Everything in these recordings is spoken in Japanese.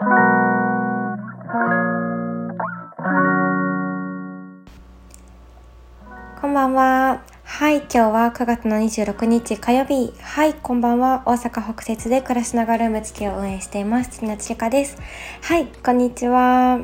こんばんは。はい、今日は9月の26日火曜日。はい、こんばんは。大阪北節で暮らしながらルム付きを運営しています。月夏千佳です。はい、こんにちは。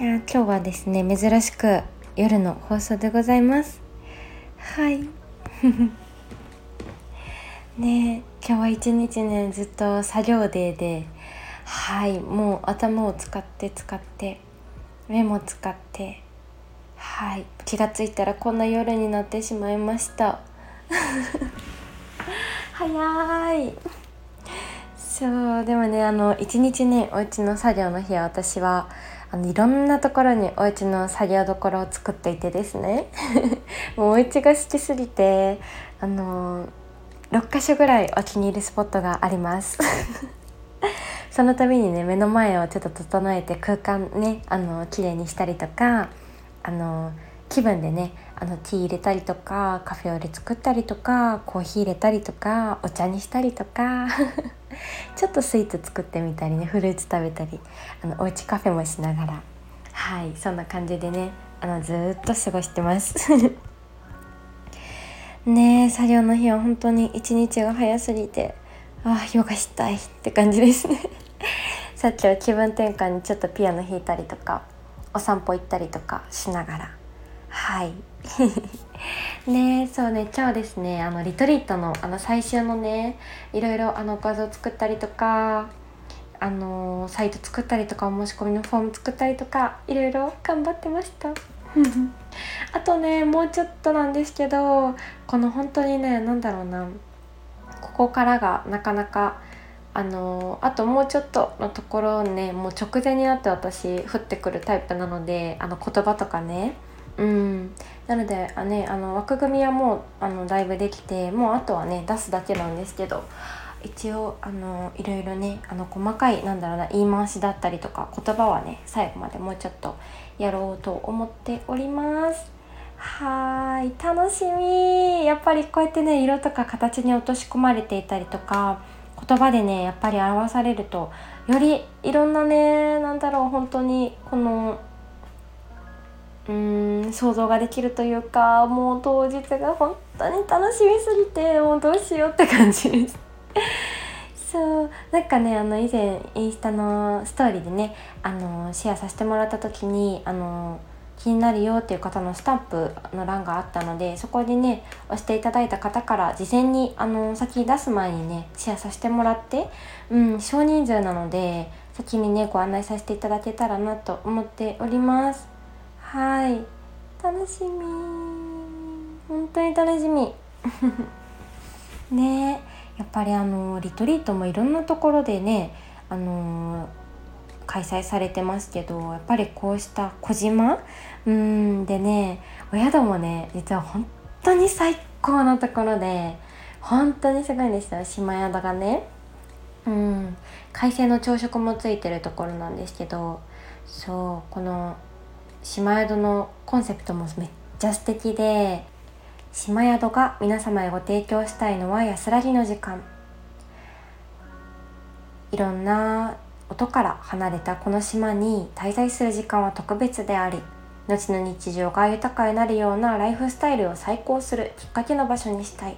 いや今日はですね、珍しく夜の放送でございます。はい。ね今日は一日ね、ずっと作業デーで、はい、もう頭を使って使って、目も使って、はい気がついたらこんな夜になってしまいました。早い。そうでもねあの一日ねお家の作業の日は私はあのいろんなところにお家の作業どころを作っていてですね。もうお家が好きすぎてあの6箇所ぐらいお気に入りスポットがあります。その度にね目の前をちょっと整えて空間ねあの綺麗にしたりとかあの気分でねあのティー入れたりとかカフェオレ作ったりとかコーヒー入れたりとかお茶にしたりとか ちょっとスイーツ作ってみたりねフルーツ食べたりあのおうちカフェもしながらはいそんな感じでねあのずっと過ごしてます。ね作業の日は本当に一日が早すぎてああヨガしたいって感じですね。さっきは気分転換にちょっとピアノ弾いたりとかお散歩行ったりとかしながら。はい。ねそうね今日ですねあのリトリートのあの最終のねいろいろあの画像作ったりとかあのサイト作ったりとかお申し込みのフォーム作ったりとかいろいろ頑張ってました。あとねもうちょっとなんですけどこの本当にね何だろうなここからがなかなかあのあともうちょっとのところねもう直前になって私降ってくるタイプなのであの言葉とかね。うん。なのであ、ね、あの枠組みはもうあのだいぶできてもうあとはね出すだけなんですけど一応あのいろいろねあの細かいなんだろうな言い回しだったりとか言葉はね最後までもうちょっとやろうと思っております。はい。楽しみ。やっぱりこうやってね色とか形に落とし込まれていたりとか言葉でねやっぱり表されるとよりいろんなねなんだろう本当にこのうーん想像ができるというかもう当日が本当に楽しみすぎてもうどうしようって感じです。そうなんかねあの以前インスタのストーリーでねあのシェアさせてもらった時にあの気になるよっていう方のスタンプの欄があったのでそこでね押していただいた方から事前にあの先出す前にねシェアさせてもらって、うん、少人数なので先にねご案内させていただけたらなと思っております。はい。楽しみ。本当に楽しみ。ね。やっぱりあのリトリートもいろんなところでねあの開催されてますけどやっぱりこうした小島うんでねお宿もね実は本当に最高のところで本当にすごいんですよ島宿がね。うん海鮮の朝食もついてるところなんですけどそうこの島宿のコンセプトもめっちゃ素敵で島宿が皆様へご提供したいのは安らぎの時間。いろんな音から離れたこの島に滞在する時間は特別であり後の日常が豊かになるようなライフスタイルを再興するきっかけの場所にしたい。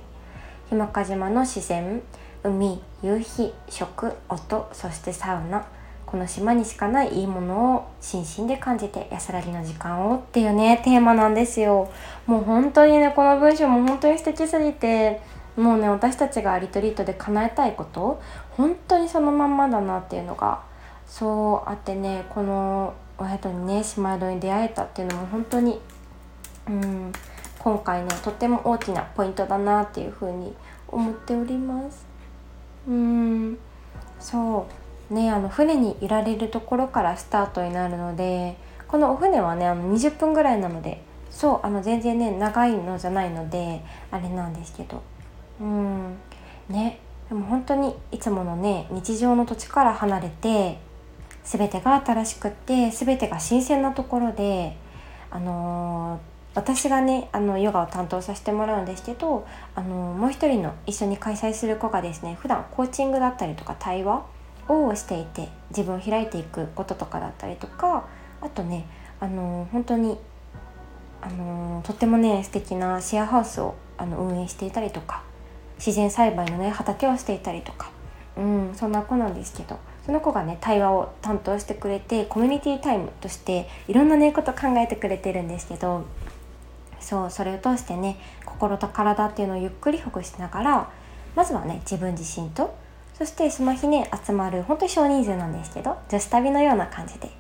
日間賀島の自然海夕日食音そしてサウナ。この島にしかないいいものを心身で感じて安らぎの時間をっていうねテーマなんですよ。もう本当にねこの文章も本当に素敵すぎてもうね私たちがリトリートで叶えたいこと本当にそのまんまだなっていうのがそうあってねこのお宿にね島宿に出会えたっていうのも本当にうん今回ねとっても大きなポイントだなっていうふうに思っております。うんそう。ねあの船にいられるところからスタートになるのでこのお船はねあの20分ぐらいなのでそうあの全然ね長いのじゃないのであれなんですけど。うん。ねでも本当にいつものね日常の土地から離れて全てが新しくって全てが新鮮なところであのー私がねあのヨガを担当させてもらうんですけどあのもう一人の一緒に開催する子がですね普段コーチングだったりとか対話をしていて自分を開いていくこととかだったりとかあとねあの本当にあのとってもね素敵なシェアハウスをあの運営していたりとか自然栽培のね畑をしていたりとか、うん、そんな子なんですけどその子がね対話を担当してくれてコミュニティタイムとしていろんなねこと考えてくれてるんですけどそうそれを通してね心と体っていうのをゆっくりほぐしながらまずはね自分自身とそしてその日ね集まる本当に少人数なんですけど女子旅のような感じで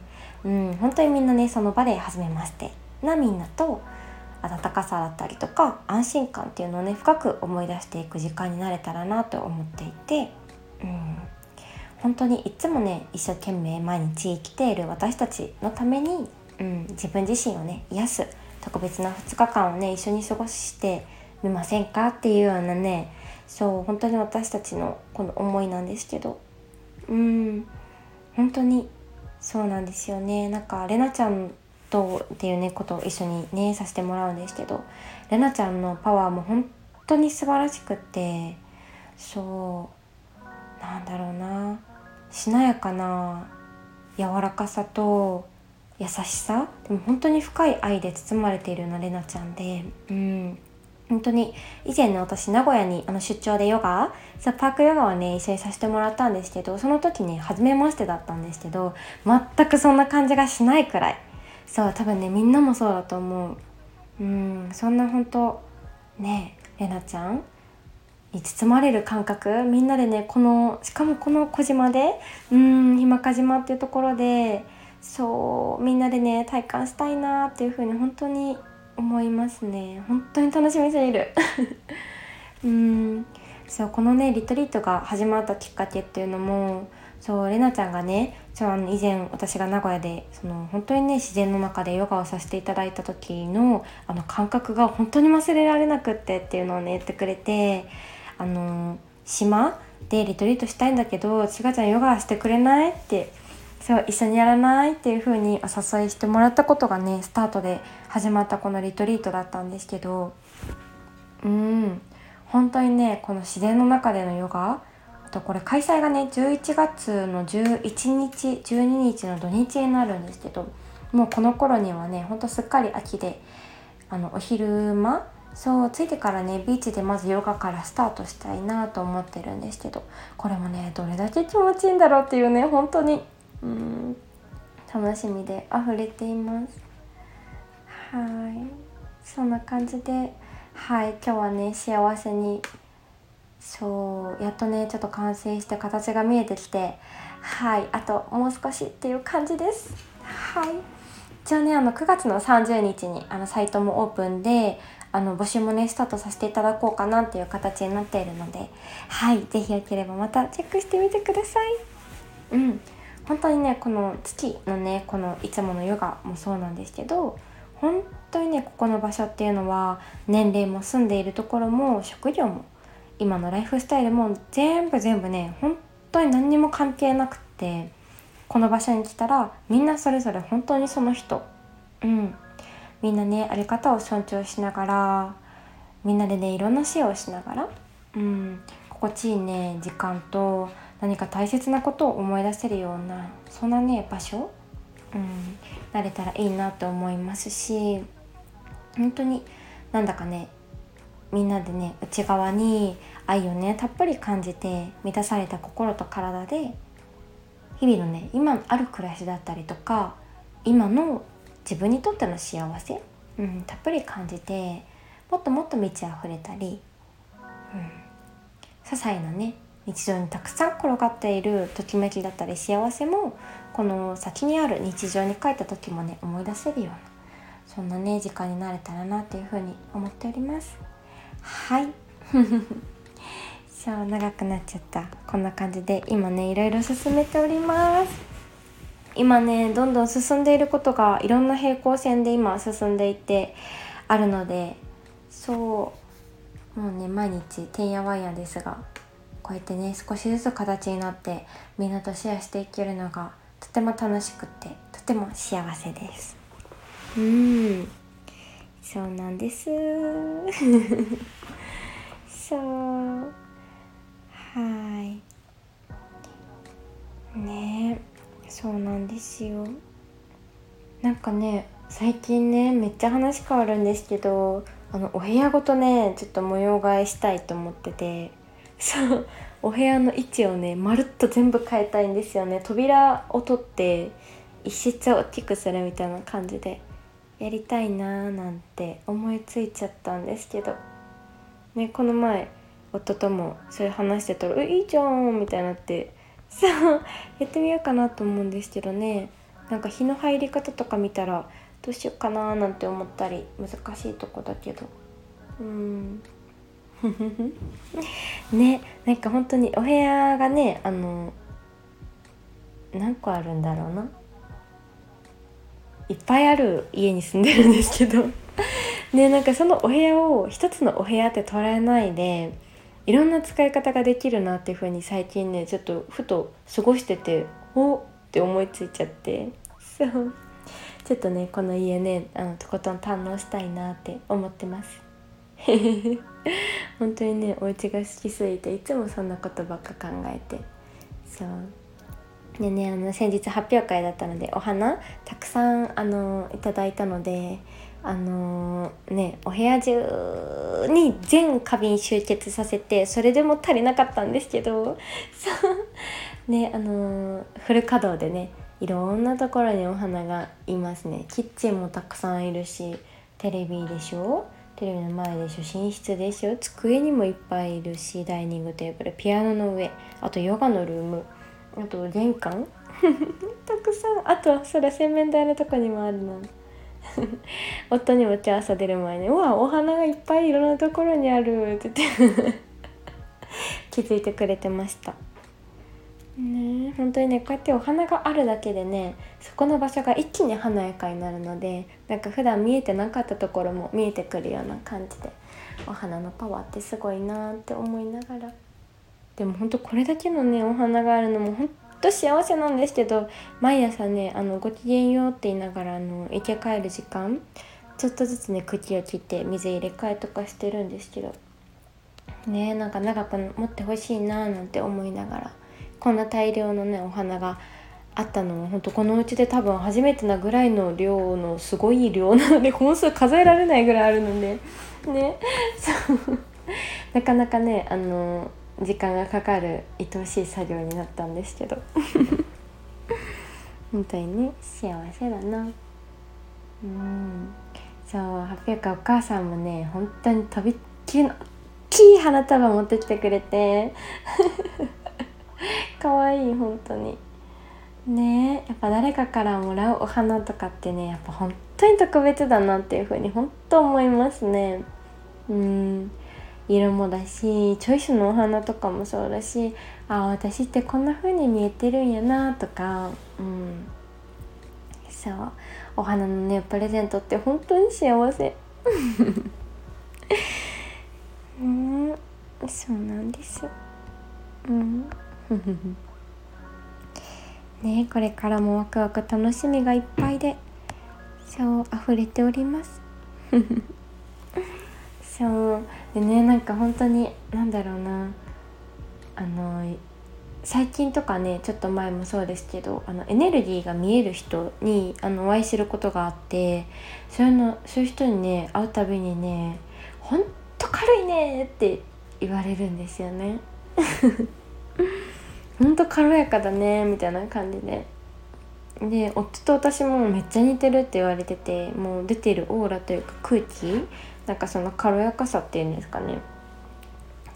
うん本当にみんなねその場で初めましてなみんなと温かさだったりとか安心感っていうのをね深く思い出していく時間になれたらなと思っていて、うん、本当にいつもね一生懸命毎日生きている私たちのために、うん、自分自身をね癒す特別な2日間をね一緒に過ごしてみませんかっていうようなねそう本当に私たちのこの思いなんですけど。うん。本当にそうなんですよね。なんかれなちゃんとっていうねことを一緒にねさせてもらうんですけど。れなちゃんのパワーも本当に素晴らしくってそう。だろうな。しなやかな柔らかさと優しさ。でも本当に深い愛で包まれているようなれなちゃんで。うん。本当に以前ね私名古屋にあの出張でヨガそパークヨガをね一緒にさせてもらったんですけどその時ね初めましてだったんですけど全くそんな感じがしないくらい。そう多分ねみんなもそうだと思う。うん。そんな本当ねれなちゃん。に包まれる感覚みんなでねこのしかもこの小島でうん日間賀島っていうところでそうみんなでね体感したいなっていう風に本当に思いますね。本当に楽しみすぎる。うん。そうこのねリトリートが始まったきっかけっていうのもそうれなちゃんがねちょあの以前私が名古屋でその本当にね自然の中でヨガをさせていただいた時のあの感覚が本当に忘れられなくってっていうのをね言ってくれてあの島でリトリートしたいんだけどちがちゃんヨガしてくれない？ってそう一緒にやらない？っていう風にお誘いしてもらったことがねスタートで始まったこのリトリートだったんですけどうん。本当にねこの自然の中でのヨガあとこれ開催がね11月の11日12日の土日になるんですけどもうこの頃にはねほんとすっかり秋であのお昼間そう着いてからねビーチでまずヨガからスタートしたいなと思ってるんですけどこれもねどれだけ気持ちいいんだろうっていうね本当に。うん楽しみで溢れています。はい。そんな感じではい今日はね幸せにそうやっとねちょっと完成して形が見えてきてはいあともう少しっていう感じです。はい。じゃあねあの9月の30日にあのサイトもオープンであの募集もねスタートさせていただこうかなっていう形になっているのではい是非よければまたチェックしてみてください。うん。本当にねこの月のねこのいつものヨガもそうなんですけど本当にねここの場所っていうのは年齢も住んでいるところも職業も今のライフスタイルも全部全部ね本当に何にも関係なくってこの場所に来たらみんなそれぞれ本当にその人。うん。みんなねあり方を尊重しながらみんなでねいろんなシェアをしながらうん心地いいね時間と何か大切なことを思い出せるようなそんなね場所、うん、なれたらいいなと思いますし本当になんだかねみんなでね内側に愛をねたっぷり感じて満たされた心と体で日々のね今ある暮らしだったりとか今の自分にとっての幸せ、うん、たっぷり感じてもっともっと満ち溢れたり、うん、些細なね日常にたくさん転がっているときめきだったり幸せもこの先にある日常に帰った時もね思い出せるようなそんなね時間になれたらなっていうふうに思っております。はい。そう長くなっちゃった。こんな感じで今ねいろいろ進めております今ねどんどん進んでいることがいろんな平行線で今進んでいてあるのでそうもうね毎日てんやわんやですがこうやってね少しずつ形になってみんなとシェアしていけるのがとても楽しくてとても幸せです。うんそうなんです。そう。はい。ね。えそうなんですよ。なんかね最近ねめっちゃ話変わるんですけどあのお部屋ごとねちょっと模様替えしたいと思ってて。そうお部屋の位置をねまるっと全部変えたいんですよね。扉を取って一室を大きくするみたいな感じでやりたいなーなんて思いついちゃったんですけど。ねこの前夫ともそれ話してたら「えいいじゃん」みたいになってそうやってみようかなと思うんですけどね。なんか日の入り方とか見たらどうしようかななんて思ったり難しいとこだけど。うん。ねなんか本当にお部屋がねあの何個あるんだろうな。いっぱいある家に住んでるんですけど。ねなんかそのお部屋を一つのお部屋って捉えないでいろんな使い方ができるなっていう風に最近ねちょっとふと過ごしてておって思いついちゃって。そう。ちょっとねこの家ねあのとことん堪能したいなって思ってます。本当にねお家が好きすぎていつもそんなことばっか考えて。そう。でねあの先日発表会だったのでお花たくさんあのいただいたのであのー、ねお部屋中に全花瓶集結させてそれでも足りなかったんですけどそう ねあのー、フル稼働でねいろんなところにお花がいますね。キッチンもたくさんいるしテレビでしょ？テレビの前でしょ？寝室でしょ？机にもいっぱいいるしダイニングテーブルピアノの上あとヨガのルームあと玄関。たくさん。あとはそれ洗面台のとこにもあるな 夫にも今日朝出る前に「うわお花がいっぱいいろんなところにある」って言って 気づいてくれてました。ね。本当にねこうやってお花があるだけでねそこの場所が一気に華やかになるのでなんか普段見えてなかったところも見えてくるような感じでお花のパワーってすごいなって思いながら。でも本当これだけのねお花があるのも本当幸せなんですけど毎朝ねあのごきげんようって言いながらあの生け帰る時間ちょっとずつね茎を切って水入れ替えとかしてるんですけどねなんか長く持ってほしいなーなんて思いながら。こんな大量のねお花があったのも本当このうちで多分初めてなぐらいの量のすごい量なので 本数数えられないぐらいあるのでねそう なかなかねあの時間がかかる愛おしい作業になったんですけど。本当にね幸せだな。うん。そう発表会お母さんもね本当にとびっきりの大きい花束持ってきてくれて。可愛い本当に。ねやっぱ誰かからもらうお花とかってねやっぱ本当に特別だなっていう風に本当思いますね。うん色もだしチョイスのお花とかもそうだしあ私ってこんな風に見えてるんやなとかうん。そう。お花のねプレゼントって本当に幸せ。うん。そうなんです。うん。ねこれからもワクワク楽しみがいっぱいでそう溢れております。そうでねなんか本当に何だろうなあの最近とかねちょっと前もそうですけどあのエネルギーが見える人にあのお会いすることがあってそういうのそういう人にね会うたびにね「ほんと軽いね」って言われるんですよね。ほんと軽やかだねみたいな感じでで夫と私もめっちゃ似てるって言われててもう出てるオーラというか空気なんかその軽やかさっていうんですかね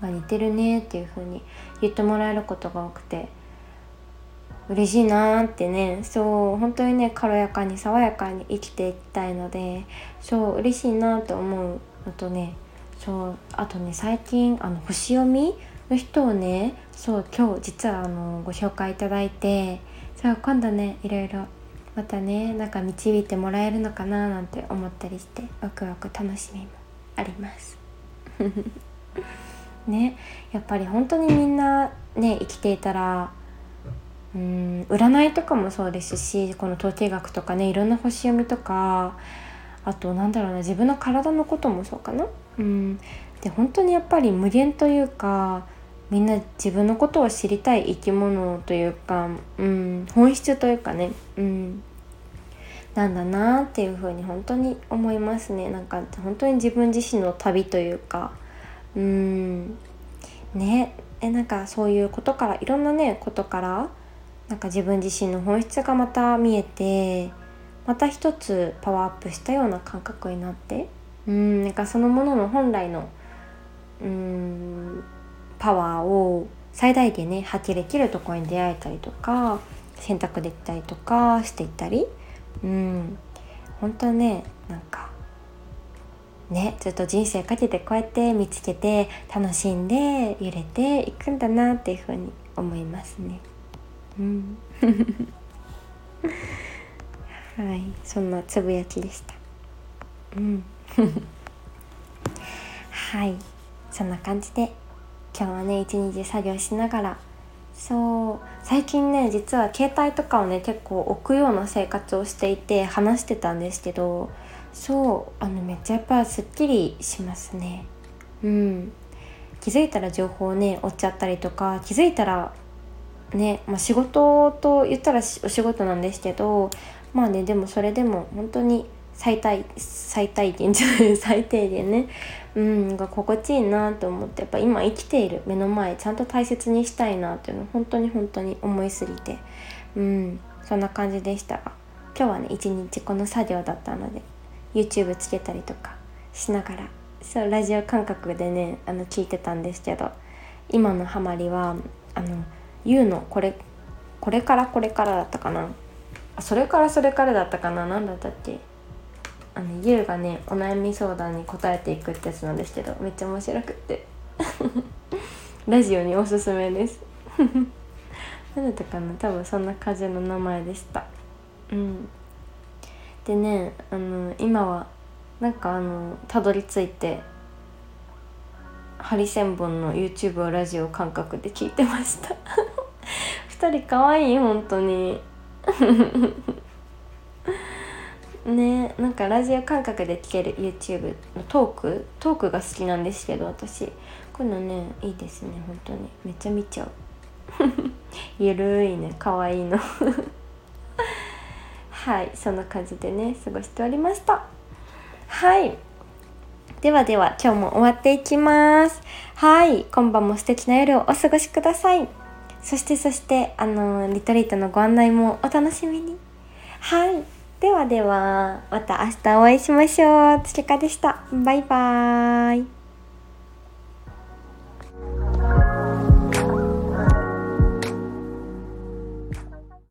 が似てるねっていう風に言ってもらえることが多くて嬉しいなーってねそう本当にね軽やかに爽やかに生きていきたいのでそう嬉しいなと思うのとねそうあとね最近あの星読みの人をねそう今日実はあのご紹介いただいてそう今度ねいろいろまたねなんか導いてもらえるのかななんて思ったりしてワクワク楽しみもあります。ねやっぱり本当にみんなね生きていたらうん占いとかもそうですしこの統計学とかねいろんな星読みとかあとなんだろうな自分の体のこともそうかな。うん。で本当にやっぱり無限というかみんな自分のことを知りたい生き物というか、うん、本質というかね、うん、なんだなっていうふうに本当に思いますね。なんか本当に自分自身の旅というかうん。ね。えなんかそういうことからいろんなねことからなんか自分自身の本質がまた見えてまた一つパワーアップしたような感覚になってうん。なんかそのものの本来のうん。パワーを最大限ね発揮できるところに出会えたりとか選択できたりとかしていったり。うん。本当ねなんかねずっと人生かけてこうやって見つけて楽しんで揺れていくんだなっていうふうに思いますね。うん。はい。そんなつぶやきでした。うん。はい。そんな感じで。今日はね一日作業しながら。そう最近ね実は携帯とかをね結構置くような生活をしていて話してたんですけどそうあのめっちゃやっぱすっきりしますね。うん。気づいたら情報をね追っちゃったりとか気づいたらね、まあ、仕事と言ったらお仕事なんですけどまあねでもそれでも本当に最大最大限じゃない 最低限ね。うんが心地いいなと思って。やっぱ今生きている。目の前ちゃんと大切にしたいなっていうのを本当に本当に思いすぎて。うんそんな感じでしたが。今日はね一日この作業だったので YouTube つけたりとかしながらそうラジオ感覚でねあの聞いてたんですけど今のハマりはあの y o のこれこれからこれからだったかな。それからそれからだったかな。何だったっけ。あのゆうがねお悩み相談に答えていくってやつなんですけどめっちゃ面白くって。ラジオにおすすめです。何だったかな？多分そんな感じの名前でした。うん。でねあの今はなんかあのたどり着いてハリセンボンの YouTube をラジオ感覚で聞いてました。2人かわいい本当に。ねなんかラジオ感覚で聴ける YouTube のトークトークが好きなんですけど私。こういうのねいいですね本当に。めっちゃ見ちゃう。ゆるいねかわいいの。はいそんな感じでね過ごしておりました。はい。ではでは今日も終わっていきます。はい今晩も素敵な夜をお過ごしください。そしてそしてあのリトリートのご案内もお楽しみに。はい。ではではまた明日お会いしましょう。つけかでした。バイバーイ。